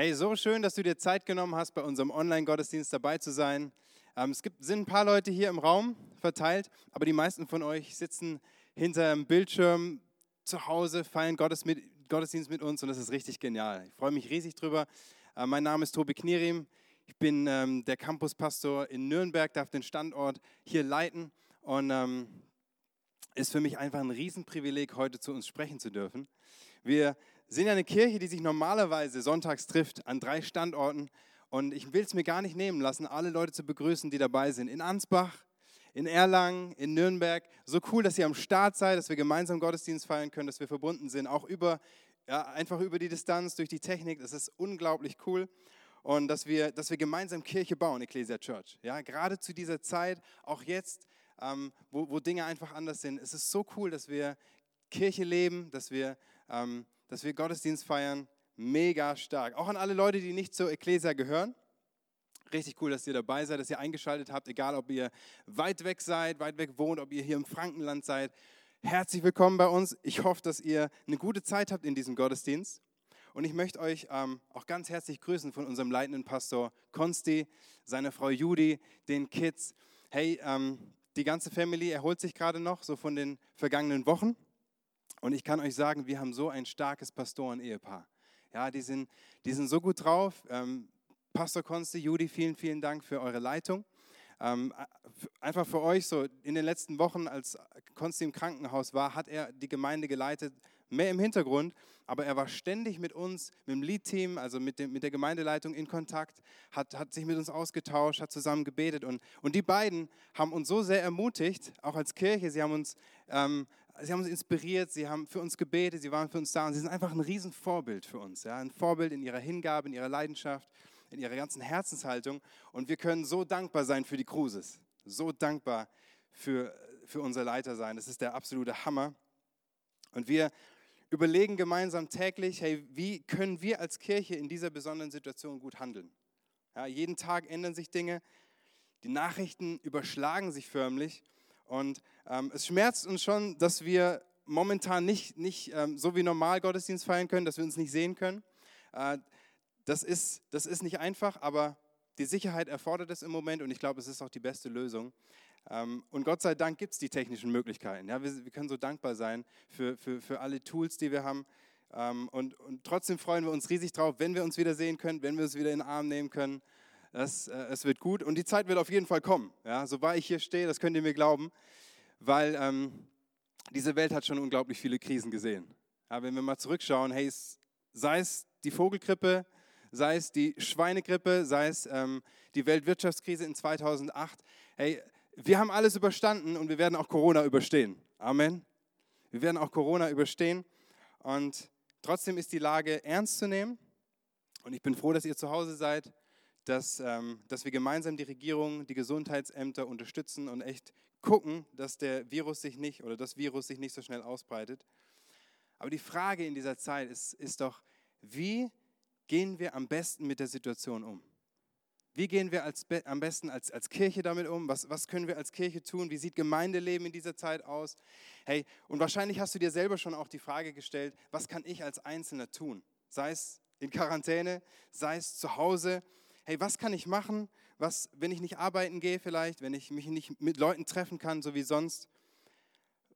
Hey, so schön, dass du dir Zeit genommen hast, bei unserem Online-Gottesdienst dabei zu sein. Ähm, es gibt, sind ein paar Leute hier im Raum verteilt, aber die meisten von euch sitzen hinter einem Bildschirm zu Hause, feiern Gottes mit, Gottesdienst mit uns und das ist richtig genial. Ich freue mich riesig drüber. Äh, mein Name ist Tobi Knierim. Ich bin ähm, der Campuspastor in Nürnberg, darf den Standort hier leiten und ähm, ist für mich einfach ein Riesenprivileg, heute zu uns sprechen zu dürfen. Wir sind ja eine Kirche, die sich normalerweise sonntags trifft an drei Standorten. Und ich will es mir gar nicht nehmen lassen, alle Leute zu begrüßen, die dabei sind. In Ansbach, in Erlangen, in Nürnberg. So cool, dass ihr am Start seid, dass wir gemeinsam Gottesdienst feiern können, dass wir verbunden sind, auch über, ja, einfach über die Distanz, durch die Technik. Das ist unglaublich cool. Und dass wir, dass wir gemeinsam Kirche bauen, Ecclesia Church. Ja, gerade zu dieser Zeit, auch jetzt, ähm, wo, wo Dinge einfach anders sind. Es ist so cool, dass wir Kirche leben, dass wir ähm, dass wir Gottesdienst feiern. Mega stark. Auch an alle Leute, die nicht zur Ecclesia gehören. Richtig cool, dass ihr dabei seid, dass ihr eingeschaltet habt, egal ob ihr weit weg seid, weit weg wohnt, ob ihr hier im Frankenland seid. Herzlich willkommen bei uns. Ich hoffe, dass ihr eine gute Zeit habt in diesem Gottesdienst. Und ich möchte euch ähm, auch ganz herzlich grüßen von unserem leitenden Pastor Konsti, seiner Frau Judy, den Kids. Hey, ähm, die ganze Family erholt sich gerade noch, so von den vergangenen Wochen. Und ich kann euch sagen, wir haben so ein starkes Pastoren-Ehepaar. Ja, die sind, die sind so gut drauf. Ähm, Pastor Konsti, Judy, vielen, vielen Dank für eure Leitung. Ähm, einfach für euch, so in den letzten Wochen, als Konsti im Krankenhaus war, hat er die Gemeinde geleitet, mehr im Hintergrund, aber er war ständig mit uns, mit dem Lead-Team, also mit, dem, mit der Gemeindeleitung in Kontakt, hat, hat sich mit uns ausgetauscht, hat zusammen gebetet. Und, und die beiden haben uns so sehr ermutigt, auch als Kirche, sie haben uns ähm, sie haben uns inspiriert, sie haben für uns gebetet, sie waren für uns da und sie sind einfach ein Riesenvorbild für uns. Ja? Ein Vorbild in ihrer Hingabe, in ihrer Leidenschaft, in ihrer ganzen Herzenshaltung. Und wir können so dankbar sein für die Cruises, so dankbar für, für unser Leiter sein. Das ist der absolute Hammer. Und wir überlegen gemeinsam täglich, hey, wie können wir als Kirche in dieser besonderen Situation gut handeln? Ja, jeden Tag ändern sich Dinge, die Nachrichten überschlagen sich förmlich und es schmerzt uns schon, dass wir momentan nicht, nicht ähm, so wie normal Gottesdienst feiern können, dass wir uns nicht sehen können. Äh, das, ist, das ist nicht einfach, aber die Sicherheit erfordert es im Moment und ich glaube, es ist auch die beste Lösung. Ähm, und Gott sei Dank gibt es die technischen Möglichkeiten. Ja, wir, wir, können so dankbar sein für, für, für alle Tools, die wir haben. Ähm, und, und trotzdem freuen wir uns riesig drauf, wenn wir uns wieder sehen können, wenn wir uns wieder in den Arm nehmen können. Das, äh, es wird gut und die Zeit wird auf jeden Fall kommen. Ja, sobald ich hier stehe, das könnt ihr mir glauben, weil ähm, diese Welt hat schon unglaublich viele Krisen gesehen. Ja, wenn wir mal zurückschauen, hey, sei es die Vogelgrippe, sei es die Schweinegrippe, sei es ähm, die Weltwirtschaftskrise in 2008, hey, wir haben alles überstanden und wir werden auch Corona überstehen. Amen. Wir werden auch Corona überstehen und trotzdem ist die Lage ernst zu nehmen. Und ich bin froh, dass ihr zu Hause seid dass, ähm, dass wir gemeinsam die Regierung, die Gesundheitsämter unterstützen und echt gucken, dass der Virus sich nicht oder das Virus sich nicht so schnell ausbreitet. Aber die Frage in dieser Zeit ist, ist doch, wie gehen wir am besten mit der Situation um? Wie gehen wir als, am besten als, als Kirche damit um? Was, was können wir als Kirche tun? Wie sieht Gemeindeleben in dieser Zeit aus? Hey, und wahrscheinlich hast du dir selber schon auch die Frage gestellt, was kann ich als Einzelner tun? Sei es in Quarantäne, sei es zu Hause, hey, was kann ich machen, was, wenn ich nicht arbeiten gehe vielleicht, wenn ich mich nicht mit Leuten treffen kann, so wie sonst,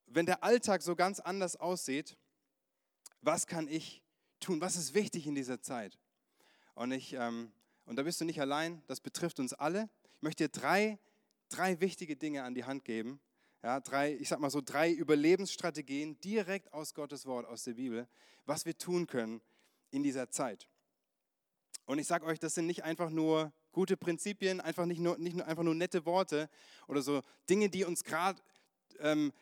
wenn der Alltag so ganz anders aussieht, was kann ich tun? Was ist wichtig in dieser Zeit? Und, ich, ähm, und da bist du nicht allein, das betrifft uns alle. Ich möchte dir drei, drei wichtige Dinge an die Hand geben. Ja, drei, ich sag mal so drei Überlebensstrategien direkt aus Gottes Wort, aus der Bibel, was wir tun können in dieser Zeit. Und ich sage euch, das sind nicht einfach nur gute Prinzipien, einfach nicht nur, nicht nur, einfach nur nette Worte oder so Dinge, die uns gerade ähm,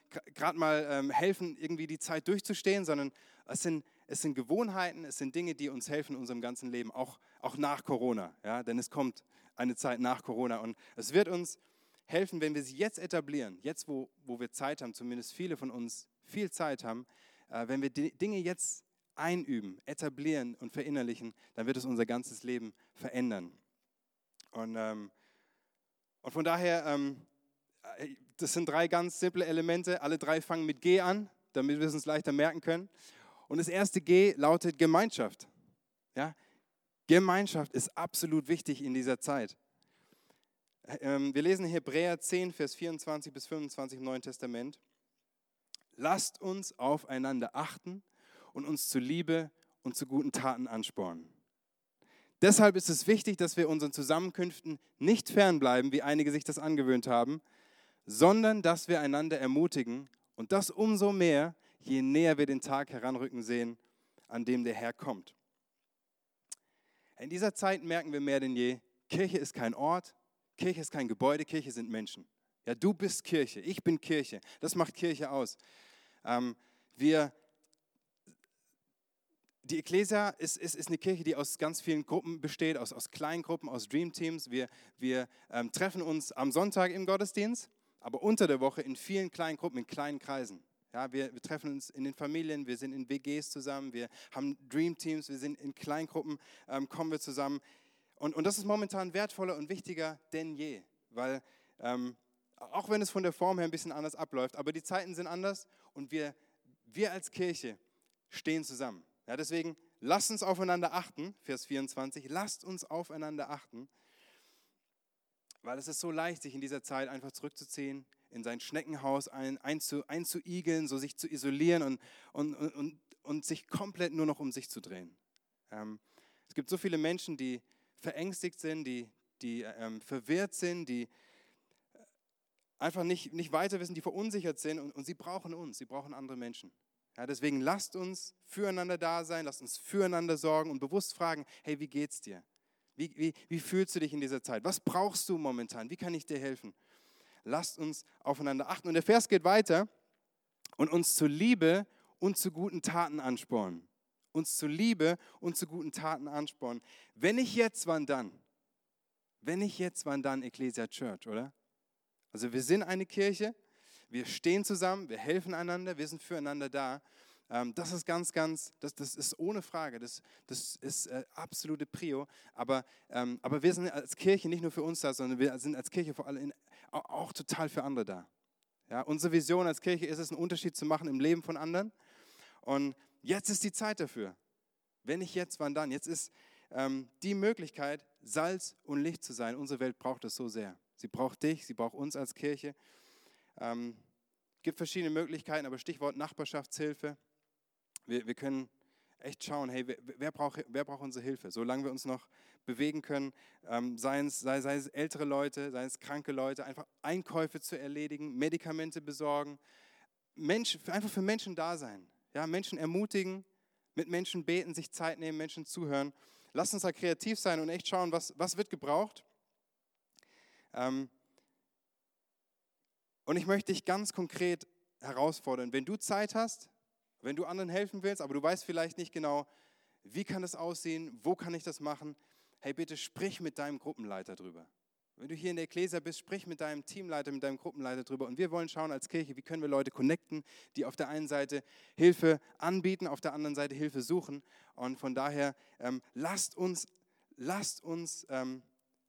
mal ähm, helfen, irgendwie die Zeit durchzustehen, sondern es sind, es sind Gewohnheiten, es sind Dinge, die uns helfen in unserem ganzen Leben, auch, auch nach Corona. Ja? Denn es kommt eine Zeit nach Corona und es wird uns helfen, wenn wir sie jetzt etablieren, jetzt wo, wo wir Zeit haben, zumindest viele von uns viel Zeit haben, äh, wenn wir Dinge jetzt einüben, etablieren und verinnerlichen, dann wird es unser ganzes Leben verändern. Und, ähm, und von daher, ähm, äh, das sind drei ganz simple Elemente. Alle drei fangen mit G an, damit wir es uns leichter merken können. Und das erste G lautet Gemeinschaft. Ja? Gemeinschaft ist absolut wichtig in dieser Zeit. Ähm, wir lesen Hebräer 10, Vers 24 bis 25 im Neuen Testament. Lasst uns aufeinander achten und uns zu Liebe und zu guten Taten anspornen. Deshalb ist es wichtig, dass wir unseren Zusammenkünften nicht fernbleiben, wie einige sich das angewöhnt haben, sondern dass wir einander ermutigen und das umso mehr, je näher wir den Tag heranrücken sehen, an dem der Herr kommt. In dieser Zeit merken wir mehr denn je, Kirche ist kein Ort, Kirche ist kein Gebäude, Kirche sind Menschen. Ja, du bist Kirche, ich bin Kirche. Das macht Kirche aus. Ähm, wir, die Ecclesia ist, ist, ist eine Kirche, die aus ganz vielen Gruppen besteht, aus, aus kleinen aus Dream Teams. Wir, wir ähm, treffen uns am Sonntag im Gottesdienst, aber unter der Woche in vielen kleinen Gruppen, in kleinen Kreisen. Ja, wir, wir, treffen uns in den Familien, wir sind in WGs zusammen, wir haben Dream Teams, wir sind in Kleingruppen, ähm, kommen wir zusammen. Und, und das ist momentan wertvoller und wichtiger denn je, weil ähm, auch wenn es von der Form her ein bisschen anders abläuft, aber die Zeiten sind anders und wir, wir als Kirche stehen zusammen. Ja, deswegen lasst uns aufeinander achten, Vers 24, lasst uns aufeinander achten, weil es ist so leicht, sich in dieser Zeit einfach zurückzuziehen, in sein Schneckenhaus ein, einzu, einzuigeln, so sich zu isolieren und, und, und, und sich komplett nur noch um sich zu drehen. Ähm, es gibt so viele Menschen, die verängstigt sind, die, die ähm, verwirrt sind, die einfach nicht, nicht weiter wissen, die verunsichert sind und, und sie brauchen uns, sie brauchen andere Menschen. Ja, deswegen lasst uns füreinander da sein, lasst uns füreinander sorgen und bewusst fragen, hey, wie geht's dir? Wie, wie, wie fühlst du dich in dieser Zeit? Was brauchst du momentan? Wie kann ich dir helfen? Lasst uns aufeinander achten. Und der Vers geht weiter und uns zur Liebe und zu guten Taten anspornen. Uns zur Liebe und zu guten Taten anspornen. Wenn nicht jetzt, wann dann? Wenn nicht jetzt, wann dann Ecclesia Church, oder? Also wir sind eine Kirche, wir stehen zusammen, wir helfen einander, wir sind füreinander da. Ähm, das ist ganz, ganz, das, das ist ohne Frage, das, das ist äh, absolute Prio. Aber, ähm, aber wir sind als Kirche nicht nur für uns da, sondern wir sind als Kirche vor allem auch total für andere da. Ja, unsere Vision als Kirche ist es, einen Unterschied zu machen im Leben von anderen. Und jetzt ist die Zeit dafür. Wenn nicht jetzt, wann dann? Jetzt ist ähm, die Möglichkeit, Salz und Licht zu sein. Unsere Welt braucht es so sehr. Sie braucht dich, sie braucht uns als Kirche. Ähm, gibt verschiedene Möglichkeiten, aber Stichwort Nachbarschaftshilfe. Wir, wir können echt schauen, hey, wer, wer, braucht, wer braucht unsere Hilfe? Solange wir uns noch bewegen können, ähm, sei, es, sei, sei es ältere Leute, sei es kranke Leute, einfach Einkäufe zu erledigen, Medikamente besorgen, Mensch, einfach für Menschen da sein. Ja, Menschen ermutigen, mit Menschen beten, sich Zeit nehmen, Menschen zuhören. Lass uns da kreativ sein und echt schauen, was, was wird gebraucht. Ähm, und ich möchte dich ganz konkret herausfordern, wenn du Zeit hast, wenn du anderen helfen willst, aber du weißt vielleicht nicht genau, wie kann das aussehen, wo kann ich das machen, hey bitte sprich mit deinem Gruppenleiter drüber. Wenn du hier in der Ecclesia bist, sprich mit deinem Teamleiter, mit deinem Gruppenleiter drüber. Und wir wollen schauen als Kirche, wie können wir Leute connecten, die auf der einen Seite Hilfe anbieten, auf der anderen Seite Hilfe suchen. Und von daher ähm, lasst uns, lasst uns ähm,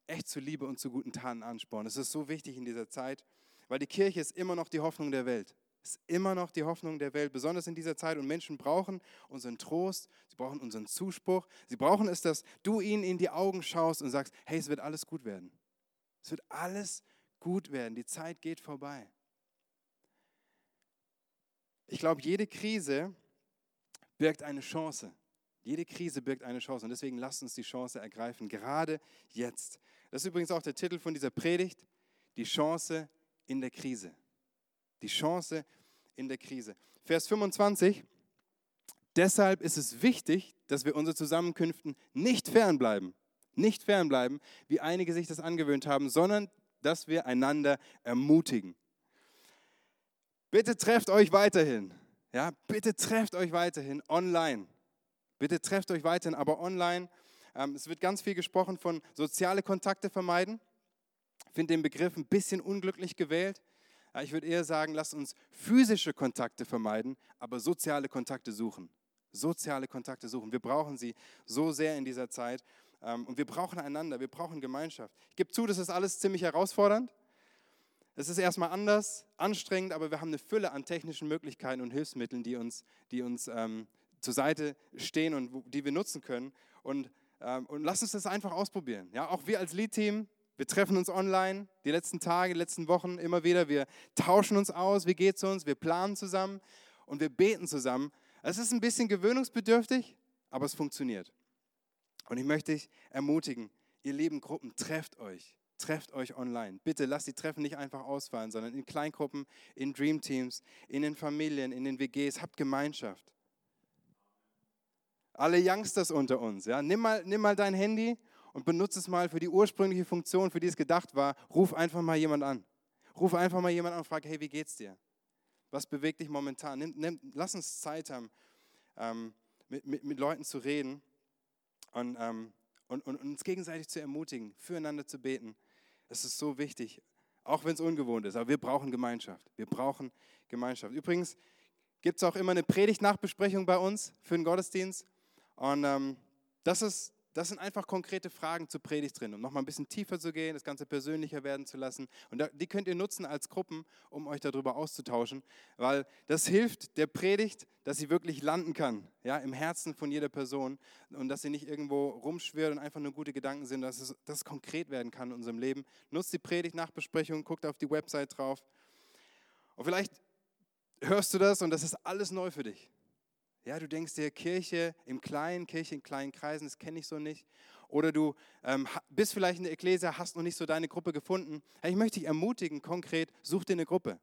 echt zu Liebe und zu guten Taten anspornen. Das ist so wichtig in dieser Zeit, weil die Kirche ist immer noch die Hoffnung der Welt. Ist immer noch die Hoffnung der Welt, besonders in dieser Zeit. Und Menschen brauchen unseren Trost, sie brauchen unseren Zuspruch. Sie brauchen es, dass du ihnen in die Augen schaust und sagst, hey, es wird alles gut werden. Es wird alles gut werden. Die Zeit geht vorbei. Ich glaube, jede Krise birgt eine Chance. Jede Krise birgt eine Chance. Und deswegen lasst uns die Chance ergreifen, gerade jetzt. Das ist übrigens auch der Titel von dieser Predigt, die Chance in der Krise. Die Chance in der Krise. Vers 25. Deshalb ist es wichtig, dass wir unsere Zusammenkünften nicht fernbleiben, nicht fernbleiben, wie einige sich das angewöhnt haben, sondern dass wir einander ermutigen. Bitte trefft euch weiterhin. Ja, bitte trefft euch weiterhin online. Bitte trefft euch weiterhin, aber online. Ähm, es wird ganz viel gesprochen von soziale Kontakte vermeiden. Finde den Begriff ein bisschen unglücklich gewählt. Ich würde eher sagen, lasst uns physische Kontakte vermeiden, aber soziale Kontakte suchen. Soziale Kontakte suchen. Wir brauchen sie so sehr in dieser Zeit. Ähm, und wir brauchen einander, wir brauchen Gemeinschaft. Ich gebe zu, das ist alles ziemlich herausfordernd. Es ist erstmal anders, anstrengend, aber wir haben eine Fülle an technischen Möglichkeiten und Hilfsmitteln, die uns, die uns ähm, zur Seite stehen und die wir nutzen können. Und Ähm, und lass uns das einfach ausprobieren. Ja, auch wir als Lead-Team, wir treffen uns online die letzten Tage, die letzten Wochen immer wieder. Wir tauschen uns aus, wie geht es uns, wir planen zusammen und wir beten zusammen. Es ist ein bisschen gewöhnungsbedürftig, aber es funktioniert. Und ich möchte dich ermutigen, ihr lieben Gruppen, trefft euch. Trefft euch online. Bitte lasst die Treffen nicht einfach ausfallen, sondern in Kleingruppen, in Dreamteams, in den Familien, in den WGs. Habt Gemeinschaft. Alle Youngsters unter uns, ja, nimm mal, nimm mal dein Handy und benutze es mal für die ursprüngliche Funktion, für die es gedacht war. Ruf einfach mal jemand an. Ruf einfach mal jemand an und frag, hey, wie geht's dir? Was bewegt dich momentan? Nimm, nimm, lass uns Zeit haben, ähm, mit, mit, mit Leuten zu reden und, ähm, und, und, uns gegenseitig zu ermutigen, füreinander zu beten. Es ist so wichtig, auch wenn es ungewohnt ist. Aber wir brauchen Gemeinschaft. Wir brauchen Gemeinschaft. Übrigens gibt es auch immer eine Predigt-Nachbesprechung bei uns für den Gottesdienst. Und ähm, das, ist, das sind einfach konkrete Fragen zur Predigt drin, um nochmal ein bisschen tiefer zu gehen, das Ganze persönlicher werden zu lassen. Und die könnt ihr nutzen als Gruppen, um euch darüber auszutauschen, weil das hilft der Predigt, dass sie wirklich landen kann, ja, im Herzen von jeder Person und dass sie nicht irgendwo rumschwirrt und einfach nur gute Gedanken sind, dass es, dass es konkret werden kann in unserem Leben. Nutzt die Predigt Nachbesprechung, guckt auf die Website drauf. Und vielleicht hörst du das und das ist alles neu für dich. Ja, du denkst dir, Kirche im Kleinen, Kirche in kleinen Kreisen, das kenne ich so nicht. Oder du ähm, bist vielleicht in der Ekklesia, hast noch nicht so deine Gruppe gefunden. Hey, ich möchte dich ermutigen, konkret, such dir eine Gruppe.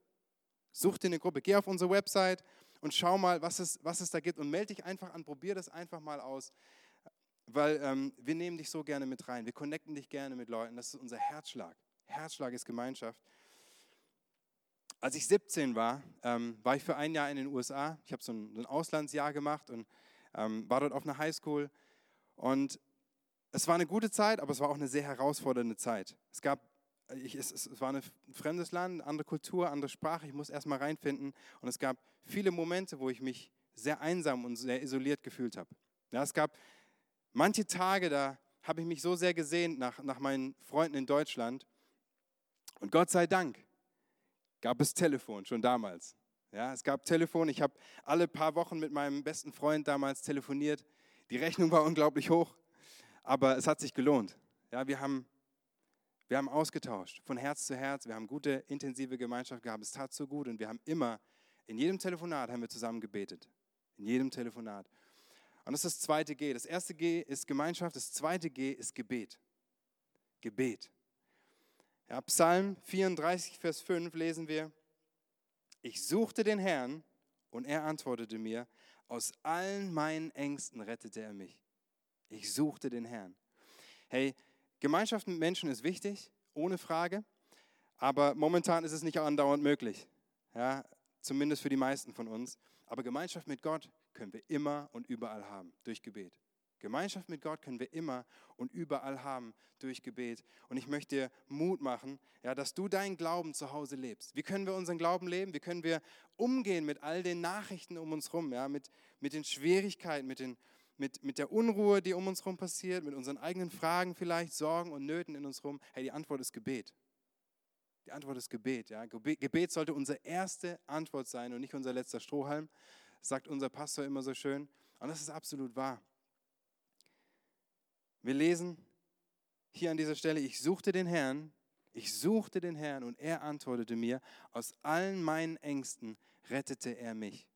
Such dir eine Gruppe. Geh auf unsere Website und schau mal, was es, was es da gibt und melde dich einfach an, probier das einfach mal aus. Weil ähm, wir nehmen dich so gerne mit rein. Wir connecten dich gerne mit Leuten. Das ist unser Herzschlag. Herzschlag ist Gemeinschaft. Als ich 17 war, ähm, war ich für ein Jahr in den USA. Ich habe so ein, ein, Auslandsjahr gemacht und ähm, war dort auf einer Highschool. Und es war eine gute Zeit, aber es war auch eine sehr herausfordernde Zeit. Es gab, ich, es, es war ein fremdes Land, andere Kultur, andere Sprache. Ich muss erstmal reinfinden. Und es gab viele Momente, wo ich mich sehr einsam und sehr isoliert gefühlt habe. Ja, es gab manche Tage, da habe ich mich so sehr gesehnt nach, nach meinen Freunden in Deutschland. Und Gott sei Dank gab es Telefon, schon damals. Ja, es gab Telefon. Ich habe alle paar Wochen mit meinem besten Freund damals telefoniert. Die Rechnung war unglaublich hoch, aber es hat sich gelohnt. Ja, wir haben, wir haben ausgetauscht, von Herz zu Herz. Wir haben gute, intensive Gemeinschaft gehabt. Es tat so gut und wir haben immer, in jedem Telefonat haben wir zusammen gebetet. In jedem Telefonat. Und das ist das zweite G. Das erste G ist Gemeinschaft, das zweite G ist Gebet. Gebet. Ja, Psalm 34, Vers 5 lesen wir, ich suchte den Herrn und er antwortete mir, aus allen meinen Ängsten rettete er mich. Ich suchte den Herrn. Hey, Gemeinschaft mit Menschen ist wichtig, ohne Frage, aber momentan ist es nicht andauernd möglich. Ja, zumindest für die meisten von uns. Aber Gemeinschaft mit Gott können wir immer und überall haben, durch Gebet. Gemeinschaft mit Gott können wir immer und überall haben durch Gebet. Und ich möchte dir Mut machen, ja, dass du deinen Glauben zu Hause lebst. Wie können wir unseren Glauben leben? Wie können wir umgehen mit all den Nachrichten um uns herum, ja, mit, mit den Schwierigkeiten, mit, den, mit, mit der Unruhe, die um uns herum passiert, mit unseren eigenen Fragen vielleicht, Sorgen und Nöten in uns herum? Hey, die Antwort ist Gebet. Die Antwort ist Gebet. Ja. Gebet sollte unsere erste Antwort sein und nicht unser letzter Strohhalm, sagt unser Pastor immer so schön. Und das ist absolut wahr. Wir lesen hier an dieser Stelle, ich suchte den Herrn, ich suchte den Herrn und er antwortete mir, aus allen meinen Ängsten rettete er mich.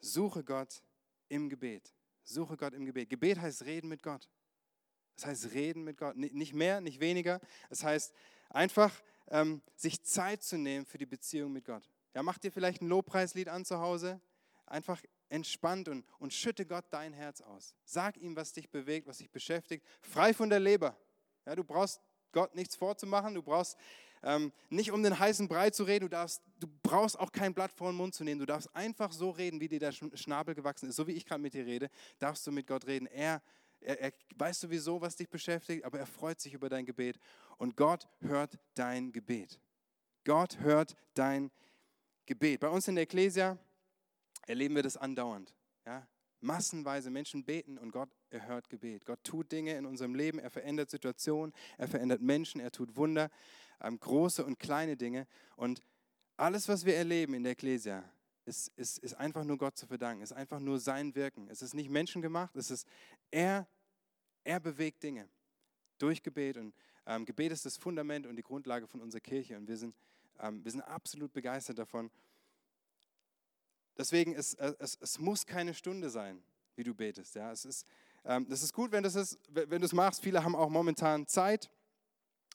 Suche Gott im Gebet. Suche Gott im Gebet. Gebet heißt reden mit Gott. Das heißt reden mit Gott. Nicht mehr, nicht weniger. Es heißt einfach ähm, sich Zeit zu nehmen für die Beziehung mit Gott. Ja, mach dir vielleicht ein Lobpreislied an zu Hause. Einfach entspannt und, und schütte Gott dein Herz aus. Sag ihm, was dich bewegt, was dich beschäftigt. Frei von der Leber. Ja, du brauchst Gott nichts vorzumachen. Du brauchst ähm, nicht um den heißen Brei zu reden. Du, darfst, du brauchst auch kein Blatt vor den Mund zu nehmen. Du darfst einfach so reden, wie dir der Schnabel gewachsen ist. So wie ich gerade mit dir rede, darfst du mit Gott reden. Er, er, er weiß sowieso, was dich beschäftigt, aber er freut sich über dein Gebet. Und Gott hört dein Gebet. Gott hört dein Gebet. Bei uns in der Ecclesia erleben wir das andauernd. Ja? Massenweise Menschen beten und Gott erhört Gebet. Gott tut Dinge in unserem Leben, er verändert Situationen, er verändert Menschen, er tut Wunder, ähm, große und kleine Dinge. Und alles, was wir erleben in der Ecclesia, ist, ist, ist einfach nur Gott zu verdanken, ist einfach nur sein Wirken. Es ist nicht menschengemacht, es ist er, er bewegt Dinge durch Gebet und ähm, Gebet ist das Fundament und die Grundlage von unserer Kirche und wir sind, ähm, wir sind absolut begeistert davon. Deswegen, ist, äh, es, es muss keine Stunde sein, wie du betest. Ja? Es ist, ähm, das ist gut, wenn, das ist, wenn du es machst. Viele haben auch momentan Zeit,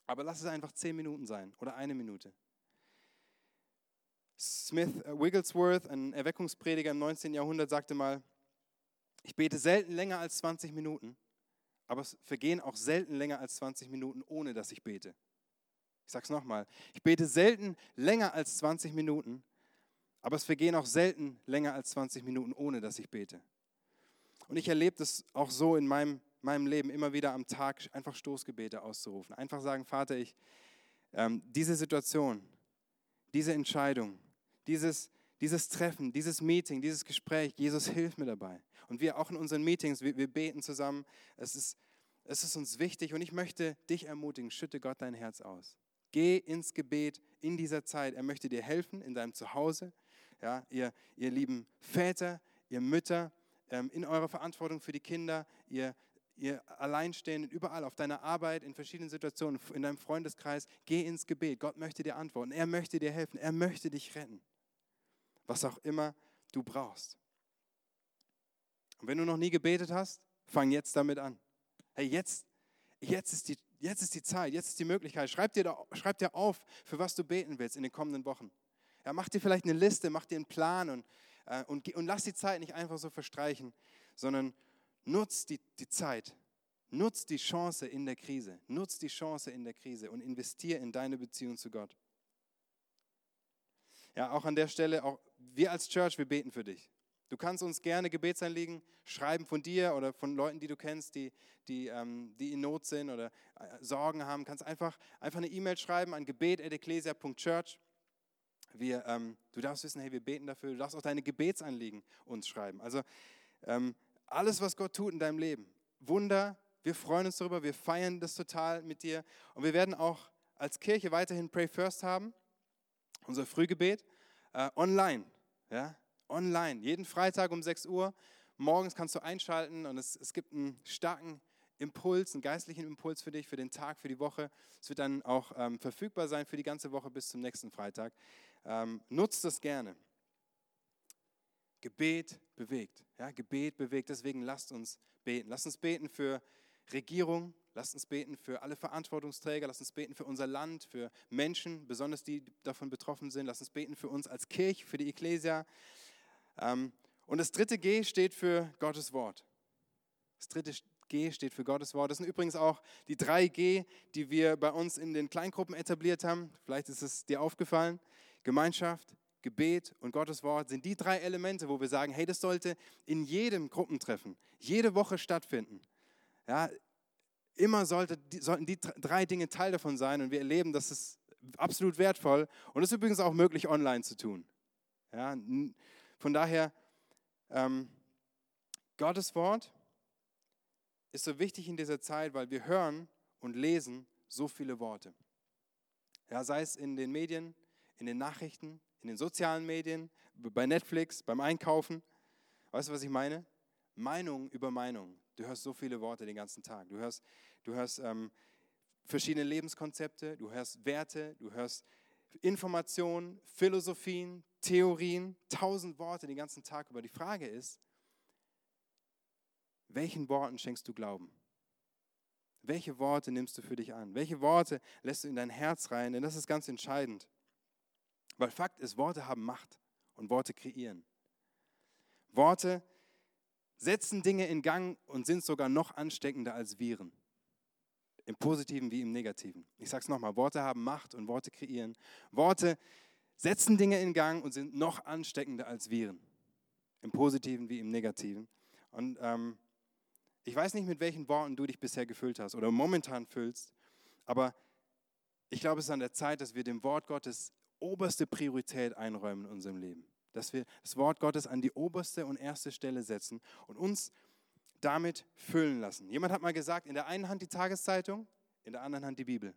aber lass es einfach zehn Minuten sein oder eine Minute. Smith äh, Wigglesworth, ein Erweckungsprediger im 19. Jahrhundert, sagte mal, ich bete selten länger als 20 Minuten, aber es vergehen auch selten länger als 20 Minuten, ohne dass ich bete. Ich sage es nochmal, ich bete selten länger als 20 Minuten, aber es vergehen auch selten länger als 20 Minuten, ohne dass ich bete. Und ich erlebe das auch so in meinem, meinem Leben, immer wieder am Tag einfach Stoßgebete auszurufen. Einfach sagen, Vater, ich, ähm, diese Situation, diese Entscheidung, dieses, dieses Treffen, dieses Meeting, dieses Gespräch, Jesus hilft mir dabei. Und wir auch in unseren Meetings, wir, wir beten zusammen. Es ist, es ist uns wichtig und ich möchte dich ermutigen, schütte Gott dein Herz aus. Geh ins Gebet in dieser Zeit. Er möchte dir helfen in deinem Zuhause. Ja, ihr, ihr lieben Väter, ihr Mütter, ähm, in eurer Verantwortung für die Kinder, ihr, ihr Alleinstehenden, überall auf deiner Arbeit, in verschiedenen Situationen, in deinem Freundeskreis, geh ins Gebet. Gott möchte dir antworten. Er möchte dir helfen. Er möchte dich retten was auch immer du brauchst. Und wenn du noch nie gebetet hast, fang jetzt damit an. Hey, jetzt, jetzt, ist, die, jetzt ist die Zeit, jetzt ist die Möglichkeit. Schreib dir, schreib dir auf, für was du beten willst in den kommenden Wochen. Ja, mach dir vielleicht eine Liste, mach dir einen Plan und, äh, und, und lass die Zeit nicht einfach so verstreichen, sondern nutz die, die Zeit, nutz die Chance in der Krise, nutz die Chance in der Krise und investier in deine Beziehung zu Gott. Ja, auch an der Stelle, auch wir als Church, wir beten für dich. Du kannst uns gerne Gebetsanliegen schreiben von dir oder von Leuten, die du kennst, die, die, ähm, die in Not sind oder äh, Sorgen haben. Kannst einfach, einfach eine E-Mail schreiben an gebet.ecclesia.church. Wir, ähm, du darfst wissen, hey, wir beten dafür. Du darfst auch deine Gebetsanliegen uns schreiben. Also ähm, alles, was Gott tut in deinem Leben, Wunder, wir freuen uns darüber, wir feiern das total mit dir. Und wir werden auch als Kirche weiterhin Pray First haben, unser Frühgebet, äh, online. Ja? Online, jeden Freitag um 6 Uhr. Morgens kannst du einschalten und es, es gibt einen starken Impuls, einen geistlichen Impuls für dich, für den Tag, für die Woche. Es wird dann auch ähm, verfügbar sein für die ganze Woche bis zum nächsten Freitag. Ähm, nutzt das gerne. Gebet bewegt. Ja, Gebet bewegt. Deswegen lasst uns beten. Lasst uns beten für Regierung, Lasst uns beten für alle Verantwortungsträger, lasst uns beten für unser Land, für Menschen, besonders die davon betroffen sind. Lasst uns beten für uns als Kirche, für die Ekklesia. Ähm, und das dritte G steht für Gottes Wort. Das dritte G steht für Gottes Wort. Das sind übrigens auch die drei G, die wir bei uns in den Kleingruppen etabliert haben. Vielleicht ist es dir aufgefallen. Gemeinschaft, Gebet und Gottes Wort sind die drei Elemente, wo wir sagen, hey, das sollte in jedem Gruppentreffen, jede Woche stattfinden. Ja, Immer sollte, sollten die drei Dinge Teil davon sein und wir erleben, das ist absolut wertvoll und es ist übrigens auch möglich, online zu tun. Ja, von daher, ähm, Gottes Wort ist so wichtig in dieser Zeit, weil wir hören und lesen so viele Worte. Ja, sei es in den Medien, in den Nachrichten, in den sozialen Medien, bei Netflix, beim Einkaufen. Weißt du, was ich meine? Meinung über Meinung. Du hörst so viele Worte den ganzen Tag. Du hörst, du hörst ähm, verschiedene Lebenskonzepte, du hörst Werte, du hörst Informationen, Philosophien, Theorien, tausend Worte den ganzen Tag über. Die Frage ist, welchen Worten schenkst du Glauben? Welche Worte nimmst du für dich an? Welche Worte lässt du in dein Herz rein? Denn das ist ganz entscheidend. Weil Fakt ist, Worte haben Macht und Worte kreieren. Worte setzen Dinge in Gang und sind sogar noch ansteckender als Viren. Im positiven wie im negativen. Ich sage es nochmal, Worte haben Macht und Worte kreieren. Worte setzen Dinge in Gang und sind noch ansteckender als Viren. Im positiven wie im negativen. Und ähm, ich weiß nicht, mit welchen Worten du dich bisher gefüllt hast oder momentan füllst, aber ich glaube, es ist an der Zeit, dass wir dem Wort Gottes oberste Priorität einräumen in unserem Leben dass wir das Wort Gottes an die oberste und erste Stelle setzen und uns damit füllen lassen. Jemand hat mal gesagt, in der einen Hand die Tageszeitung, in der anderen Hand die Bibel.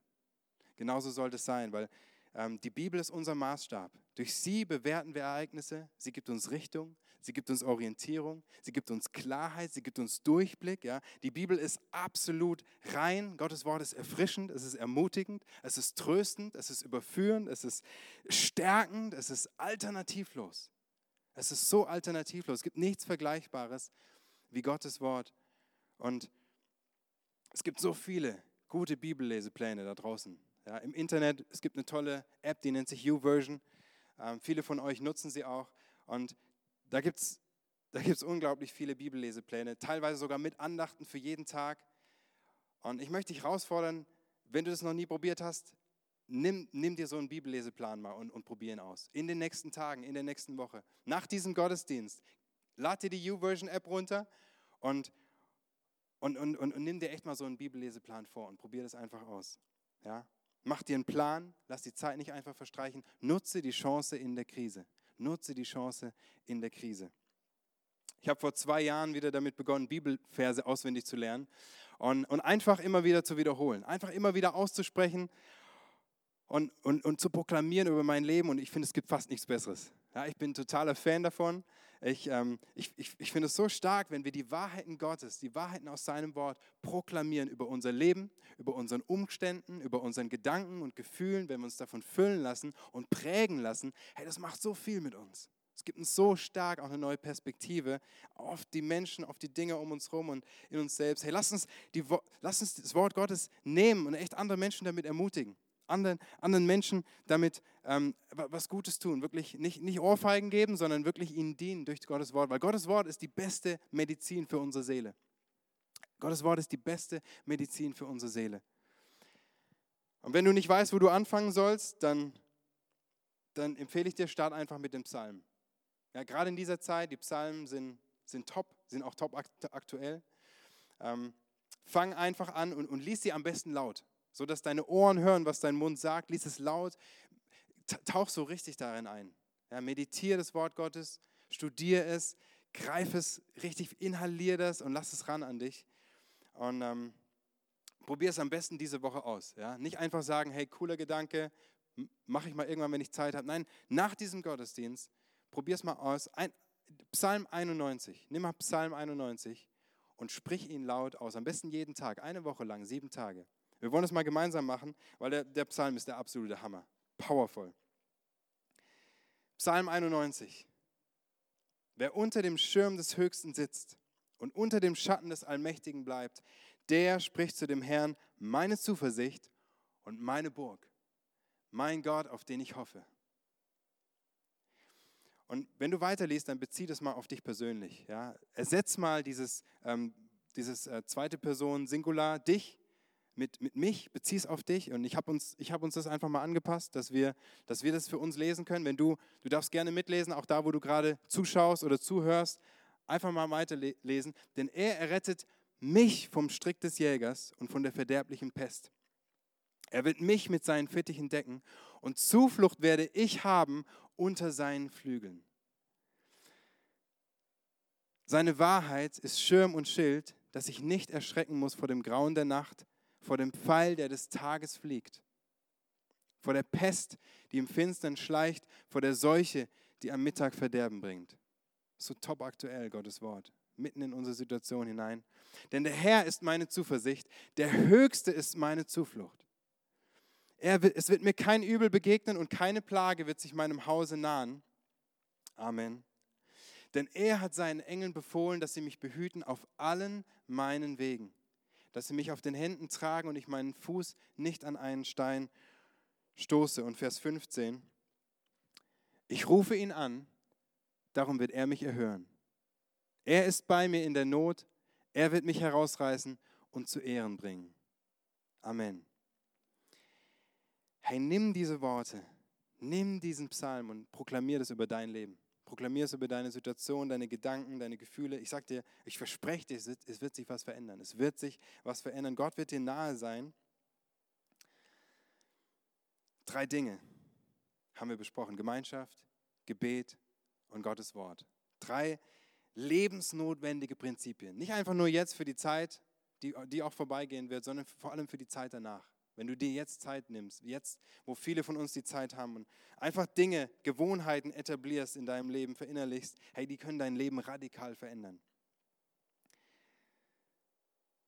Genauso sollte es sein, weil ähm, die Bibel ist unser Maßstab. Durch sie bewerten wir Ereignisse. Sie gibt uns Richtung, sie gibt uns Orientierung, sie gibt uns Klarheit, sie gibt uns Durchblick. Ja? Die Bibel ist absolut rein. Gottes Wort ist erfrischend, es ist ermutigend, es ist tröstend, es ist überführend, es ist stärkend, es ist alternativlos. Es ist so alternativlos. Es gibt nichts Vergleichbares wie Gottes Wort. Und es gibt so viele gute Bibellesepläne da draußen. Ja, Im Internet, es gibt eine tolle App, die nennt sich YouVersion. Ähm, viele von euch nutzen sie auch. Und da gibt es da gibt's unglaublich viele Bibellesepläne, teilweise sogar mit Andachten für jeden Tag. Und ich möchte dich herausfordern, wenn du das noch nie probiert hast, nimm, nimm dir so einen Bibelleseplan mal und, und probier ihn aus. In den nächsten Tagen, in der nächsten Woche. Nach diesem Gottesdienst, lad dir die YouVersion-App runter und, und, und, und, und nimm dir echt mal so einen Bibelleseplan vor und probier das einfach aus. Ja? Mach dir einen Plan, lass die Zeit nicht einfach verstreichen. Nutze die Chance in der Krise. Nutze die Chance in der Krise. Ich habe vor zwei Jahren wieder damit begonnen, Bibelverse auswendig zu lernen und, und einfach immer wieder zu wiederholen, einfach immer wieder auszusprechen und, und, und zu proklamieren über mein Leben. Und ich finde, es gibt fast nichts Besseres. Ja, ich bin totaler Fan davon. Ich, ähm, ich, ich, ich finde es so stark, wenn wir die Wahrheiten Gottes, die Wahrheiten aus seinem Wort proklamieren über unser Leben, über unseren Umständen, über unseren Gedanken und Gefühlen, wenn wir uns davon füllen lassen und prägen lassen. Hey, das macht so viel mit uns. Es gibt uns so stark auch eine neue Perspektive auf die Menschen, auf die Dinge um uns herum und in uns selbst. Hey, lass uns, die, lass uns das Wort Gottes nehmen und echt andere Menschen damit ermutigen anderen, anderen Menschen damit ähm, was Gutes tun. Wirklich nicht, nicht Ohrfeigen geben, sondern wirklich ihnen dienen durch Gottes Wort. Weil Gottes Wort ist die beste Medizin für unsere Seele. Gottes Wort ist die beste Medizin für unsere Seele. Und wenn du nicht weißt, wo du anfangen sollst, dann, dann empfehle ich dir, start einfach mit dem Psalm. Ja, gerade in dieser Zeit, die Psalmen sind, sind top, sind auch top aktuell. Ähm, fang einfach an und, und lies sie am besten laut so dass deine Ohren hören, was dein Mund sagt. Lies es laut. Tauch so richtig darin ein. Ja, meditiere das Wort Gottes, studiere es, greif es richtig, inhaliere das und lass es ran an dich. Und ähm, probier es am besten diese Woche aus. Ja? Nicht einfach sagen, hey, cooler Gedanke, mache ich mal irgendwann, wenn ich Zeit habe. Nein, nach diesem Gottesdienst, probier es mal aus. Ein, Psalm 91, nimm mal Psalm 91 und sprich ihn laut aus. Am besten jeden Tag, eine Woche lang, sieben Tage. Wir wollen es mal gemeinsam machen, weil der, der Psalm ist der absolute Hammer. Powerful. Psalm 91. Wer unter dem Schirm des Höchsten sitzt und unter dem Schatten des Allmächtigen bleibt, der spricht zu dem Herrn, meine Zuversicht und meine Burg, mein Gott, auf den ich hoffe. Und wenn du weiterliest, dann bezieh das mal auf dich persönlich. Ja? Ersetz mal dieses, ähm, dieses äh, zweite Person Singular, dich, mit, mit mich, bezieh es auf dich. Und ich habe uns, hab uns das einfach mal angepasst, dass wir, dass wir das für uns lesen können. Wenn du, du darfst gerne mitlesen, auch da, wo du gerade zuschaust oder zuhörst, einfach mal weiterlesen. Denn er errettet mich vom Strick des Jägers und von der verderblichen Pest. Er wird mich mit seinen Fittichen decken und Zuflucht werde ich haben unter seinen Flügeln. Seine Wahrheit ist Schirm und Schild, dass ich nicht erschrecken muss vor dem Grauen der Nacht, vor dem Pfeil, der des Tages fliegt, vor der Pest, die im Finstern schleicht, vor der Seuche, die am Mittag Verderben bringt. So top aktuell, Gottes Wort, mitten in unsere Situation hinein. Denn der Herr ist meine Zuversicht, der Höchste ist meine Zuflucht. Er, es wird mir kein Übel begegnen und keine Plage wird sich meinem Hause nahen. Amen. Denn er hat seinen Engeln befohlen, dass sie mich behüten auf allen meinen Wegen dass sie mich auf den Händen tragen und ich meinen Fuß nicht an einen Stein stoße. Und Vers 15, ich rufe ihn an, darum wird er mich erhören. Er ist bei mir in der Not, er wird mich herausreißen und zu Ehren bringen. Amen. Hey, nimm diese Worte, nimm diesen Psalm und proklamier das über dein Leben. Proklamier es über deine Situation, deine Gedanken, deine Gefühle. Ich sage dir, ich verspreche dir, es wird sich was verändern. Es wird sich was verändern. Gott wird dir nahe sein. Drei Dinge haben wir besprochen. Gemeinschaft, Gebet und Gottes Wort. Drei lebensnotwendige Prinzipien. Nicht einfach nur jetzt für die Zeit, die, die auch vorbeigehen wird, sondern vor allem für die Zeit danach. Wenn du dir jetzt Zeit nimmst, jetzt, wo viele von uns die Zeit haben und einfach Dinge, Gewohnheiten etablierst in deinem Leben, verinnerlichst, hey, die können dein Leben radikal verändern.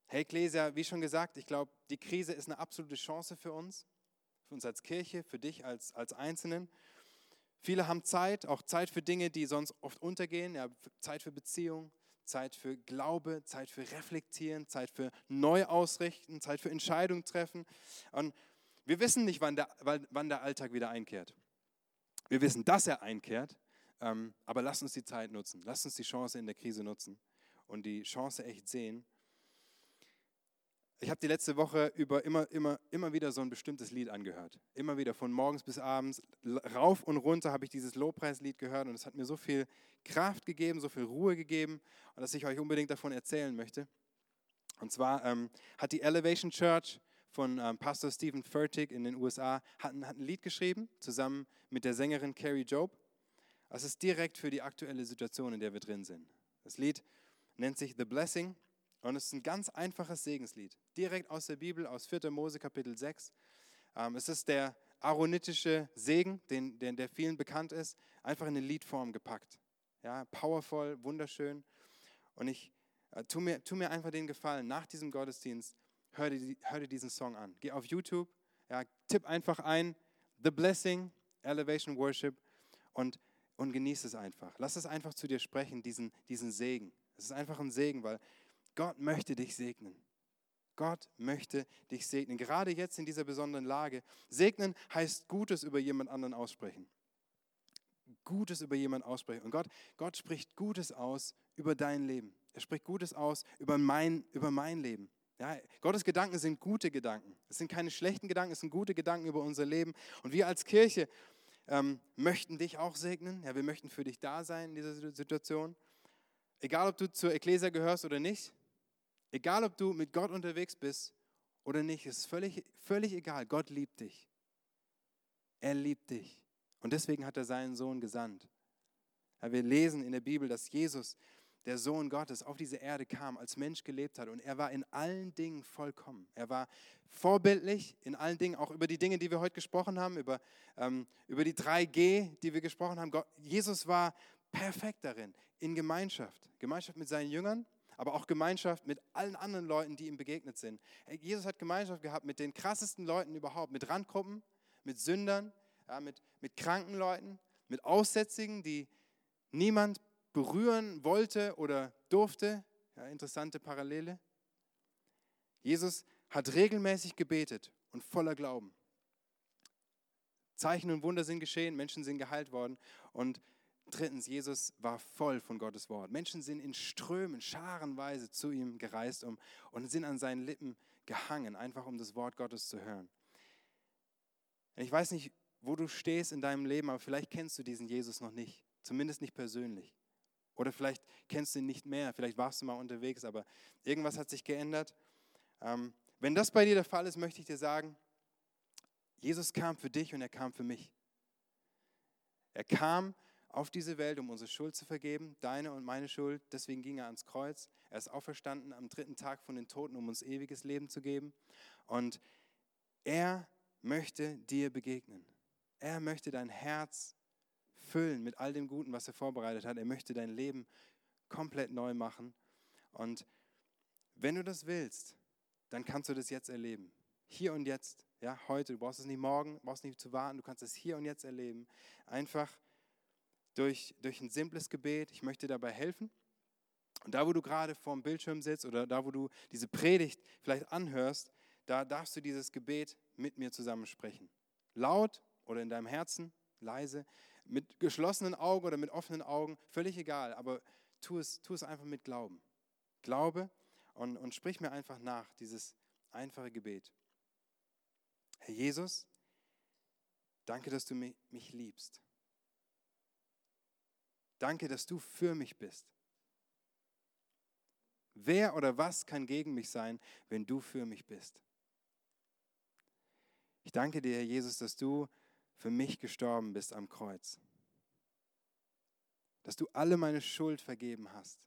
Hey Ecclesia, wie schon gesagt, ich glaube, die Krise ist eine absolute Chance für uns, für uns als Kirche, für dich als, als Einzelnen. Viele haben Zeit, auch Zeit für Dinge, die sonst oft untergehen, ja, Zeit für Beziehung, Zeit für Glaube, Zeit für Reflektieren, Zeit für Neuausrichten, Zeit für Entscheidungen treffen. Und wir wissen nicht, wann der, wann der Alltag wieder einkehrt. Wir wissen, dass er einkehrt, ähm, aber lasst uns die Zeit nutzen. Lasst uns die Chance in der Krise nutzen und die Chance echt sehen, ich habe die letzte Woche über immer, immer, immer wieder so ein bestimmtes Lied angehört. Immer wieder von morgens bis abends, rauf und runter habe ich dieses Lobpreislied gehört und es hat mir so viel Kraft gegeben, so viel Ruhe gegeben dass ich euch unbedingt davon erzählen möchte. Und zwar ähm, hat die Elevation Church von ähm, Pastor Stephen Furtick in den USA hat, hat ein Lied geschrieben, zusammen mit der Sängerin Carrie Job. Das ist direkt für die aktuelle Situation, in der wir drin sind. Das Lied nennt sich The Blessing und es ist ein ganz einfaches Segenslied, direkt aus der Bibel, aus 4. Mose Kapitel 6. Ähm, es ist der aaronitische Segen, den, den, der vielen bekannt ist, einfach in eine Liedform gepackt. Ja, powerful, wunderschön. Und ich äh, tu, mir, tu mir einfach den Gefallen, nach diesem Gottesdienst, hör dir, hör dir diesen Song an. Geh auf YouTube, ja, tipp einfach ein, The Blessing, Elevation Worship und, und genieß es einfach. Lass es einfach zu dir sprechen, diesen, diesen Segen. Es ist einfach ein Segen, weil Gott möchte dich segnen. Gott möchte dich segnen. Gerade jetzt in dieser besonderen Lage. Segnen heißt Gutes über jemand anderen aussprechen. Gutes über jemand aussprechen. Und Gott, Gott spricht Gutes aus über dein Leben. Er spricht Gutes aus über mein, über mein Leben. Ja, Gottes Gedanken sind gute Gedanken. Es sind keine schlechten Gedanken, es sind gute Gedanken über unser Leben. Und wir als Kirche ähm, möchten dich auch segnen. Ja, wir möchten für dich da sein in dieser Situation. Egal, ob du zur Ekklesia gehörst oder nicht, Egal, ob du mit Gott unterwegs bist oder nicht, ist völlig, völlig egal. Gott liebt dich. Er liebt dich. Und deswegen hat er seinen Sohn gesandt. Wir lesen in der Bibel, dass Jesus, der Sohn Gottes, auf diese Erde kam, als Mensch gelebt hat. Und er war in allen Dingen vollkommen. Er war vorbildlich in allen Dingen, auch über die Dinge, die wir heute gesprochen haben, über, ähm, über die 3G, die wir gesprochen haben. Gott, Jesus war perfekt darin, in Gemeinschaft. Gemeinschaft mit seinen Jüngern, aber auch Gemeinschaft mit allen anderen Leuten, die ihm begegnet sind. Jesus hat Gemeinschaft gehabt mit den krassesten Leuten überhaupt, mit Randgruppen, mit Sündern, ja, mit, mit kranken Leuten, mit Aussätzigen, die niemand berühren wollte oder durfte. Ja, interessante Parallele. Jesus hat regelmäßig gebetet und voller Glauben. Zeichen und Wunder sind geschehen, Menschen sind geheilt worden und Drittens, Jesus war voll von Gottes Wort. Menschen sind in Strömen, scharenweise zu ihm gereist um, und sind an seinen Lippen gehangen, einfach um das Wort Gottes zu hören. Ich weiß nicht, wo du stehst in deinem Leben, aber vielleicht kennst du diesen Jesus noch nicht, zumindest nicht persönlich. Oder vielleicht kennst du ihn nicht mehr, vielleicht warst du mal unterwegs, aber irgendwas hat sich geändert. Ähm, wenn das bei dir der Fall ist, möchte ich dir sagen, Jesus kam für dich und er kam für mich. Er kam auf diese Welt, um unsere Schuld zu vergeben, deine und meine Schuld. Deswegen ging er ans Kreuz. Er ist auferstanden am dritten Tag von den Toten, um uns ewiges Leben zu geben. Und er möchte dir begegnen. Er möchte dein Herz füllen mit all dem Guten, was er vorbereitet hat. Er möchte dein Leben komplett neu machen. Und wenn du das willst, dann kannst du das jetzt erleben. Hier und jetzt, ja, heute. Du brauchst es nicht morgen, brauchst nicht zu warten. Du kannst es hier und jetzt erleben. Einfach durch, durch ein simples Gebet. Ich möchte dabei helfen. Und da, wo du gerade vorm Bildschirm sitzt oder da, wo du diese Predigt vielleicht anhörst, da darfst du dieses Gebet mit mir zusammen sprechen. Laut oder in deinem Herzen, leise, mit geschlossenen Augen oder mit offenen Augen, völlig egal, aber tu es, tu es einfach mit Glauben. Glaube und, und sprich mir einfach nach, dieses einfache Gebet. Herr Jesus, danke, dass du mich liebst. Danke, dass du für mich bist. Wer oder was kann gegen mich sein, wenn du für mich bist? Ich danke dir, Herr Jesus, dass du für mich gestorben bist am Kreuz. Dass du alle meine Schuld vergeben hast.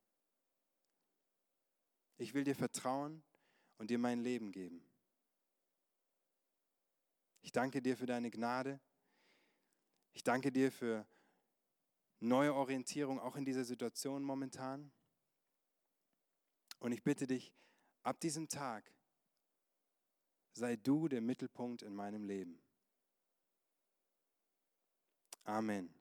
Ich will dir vertrauen und dir mein Leben geben. Ich danke dir für deine Gnade. Ich danke dir für neue Orientierung auch in dieser Situation momentan. Und ich bitte dich, ab diesem Tag sei du der Mittelpunkt in meinem Leben. Amen.